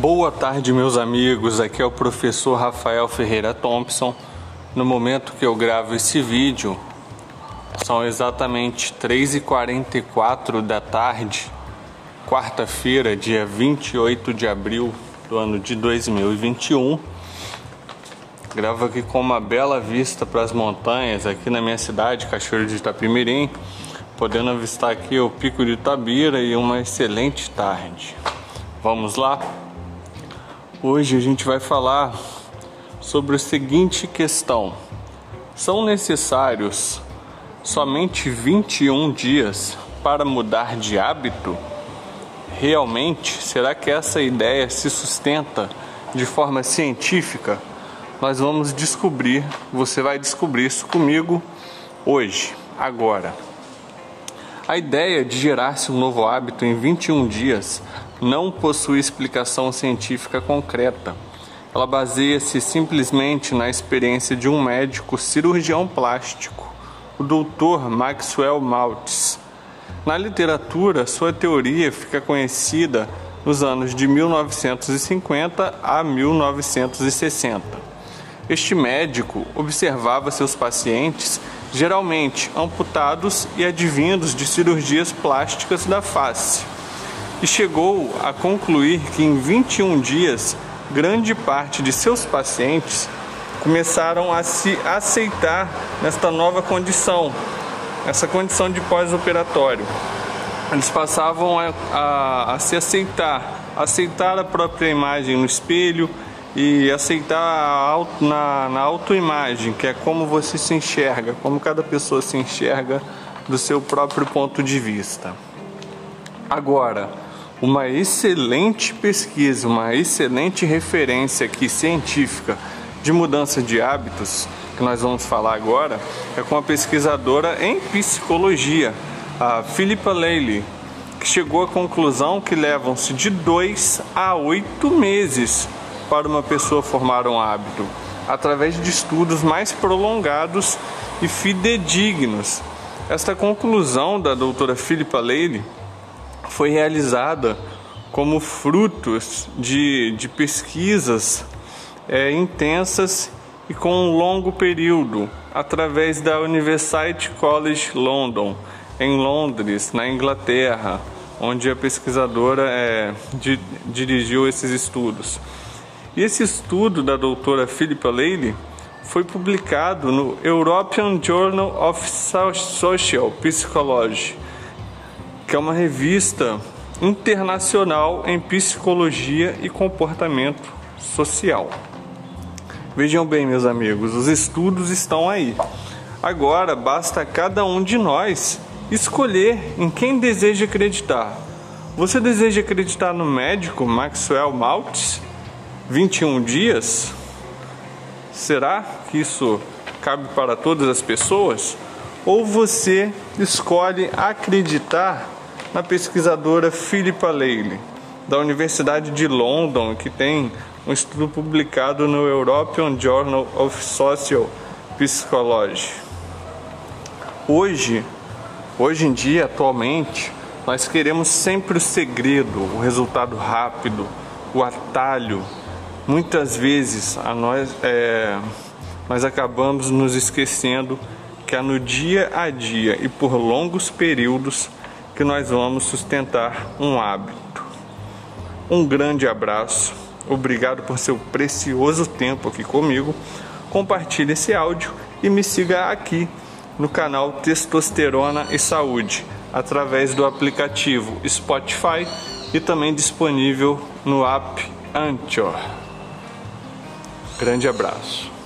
Boa tarde, meus amigos. Aqui é o professor Rafael Ferreira Thompson. No momento que eu gravo esse vídeo, são exatamente 3h44 da tarde, quarta-feira, dia 28 de abril do ano de 2021. Gravo aqui com uma bela vista para as montanhas aqui na minha cidade, Cachoeiro de Itapimirim, podendo avistar aqui o Pico de Itabira e uma excelente tarde. Vamos lá? Hoje a gente vai falar sobre a seguinte questão: são necessários somente 21 dias para mudar de hábito? Realmente, será que essa ideia se sustenta de forma científica? Nós vamos descobrir, você vai descobrir isso comigo hoje, agora. A ideia de gerar-se um novo hábito em 21 dias não possui explicação científica concreta. Ela baseia-se simplesmente na experiência de um médico cirurgião plástico, o Dr. Maxwell Maltz. Na literatura, sua teoria fica conhecida nos anos de 1950 a 1960. Este médico observava seus pacientes, geralmente amputados e advindos de cirurgias plásticas da face e chegou a concluir que em 21 dias, grande parte de seus pacientes começaram a se aceitar nesta nova condição, essa condição de pós-operatório. Eles passavam a, a, a, se aceitar, aceitar a própria imagem no espelho e aceitar auto, na, na autoimagem, que é como você se enxerga, como cada pessoa se enxerga do seu próprio ponto de vista. Agora, uma excelente pesquisa, uma excelente referência aqui científica de mudança de hábitos, que nós vamos falar agora, é com a pesquisadora em psicologia, a Philippa Lely, que chegou à conclusão que levam-se de 2 a 8 meses para uma pessoa formar um hábito, através de estudos mais prolongados e fidedignos. Esta conclusão da doutora Philippa Lely foi realizada como frutos de, de pesquisas é, intensas e com um longo período, através da University College London, em Londres, na Inglaterra, onde a pesquisadora é, di, dirigiu esses estudos. E esse estudo da doutora Philippa Lely foi publicado no European Journal of Social Psychology que é uma revista internacional em psicologia e comportamento social. Vejam bem, meus amigos, os estudos estão aí. Agora basta cada um de nós escolher em quem deseja acreditar. Você deseja acreditar no médico Maxwell Maltz? 21 dias? Será que isso cabe para todas as pessoas? Ou você escolhe acreditar na pesquisadora Philippa Lely, da Universidade de London, que tem um estudo publicado no European Journal of Social Psychology. Hoje, hoje em dia, atualmente, nós queremos sempre o segredo, o resultado rápido, o atalho. Muitas vezes a nós, é, nós acabamos nos esquecendo que é no dia a dia e por longos períodos que nós vamos sustentar um hábito. Um grande abraço, obrigado por seu precioso tempo aqui comigo. Compartilhe esse áudio e me siga aqui no canal Testosterona e Saúde através do aplicativo Spotify e também disponível no app Anchor. Grande abraço.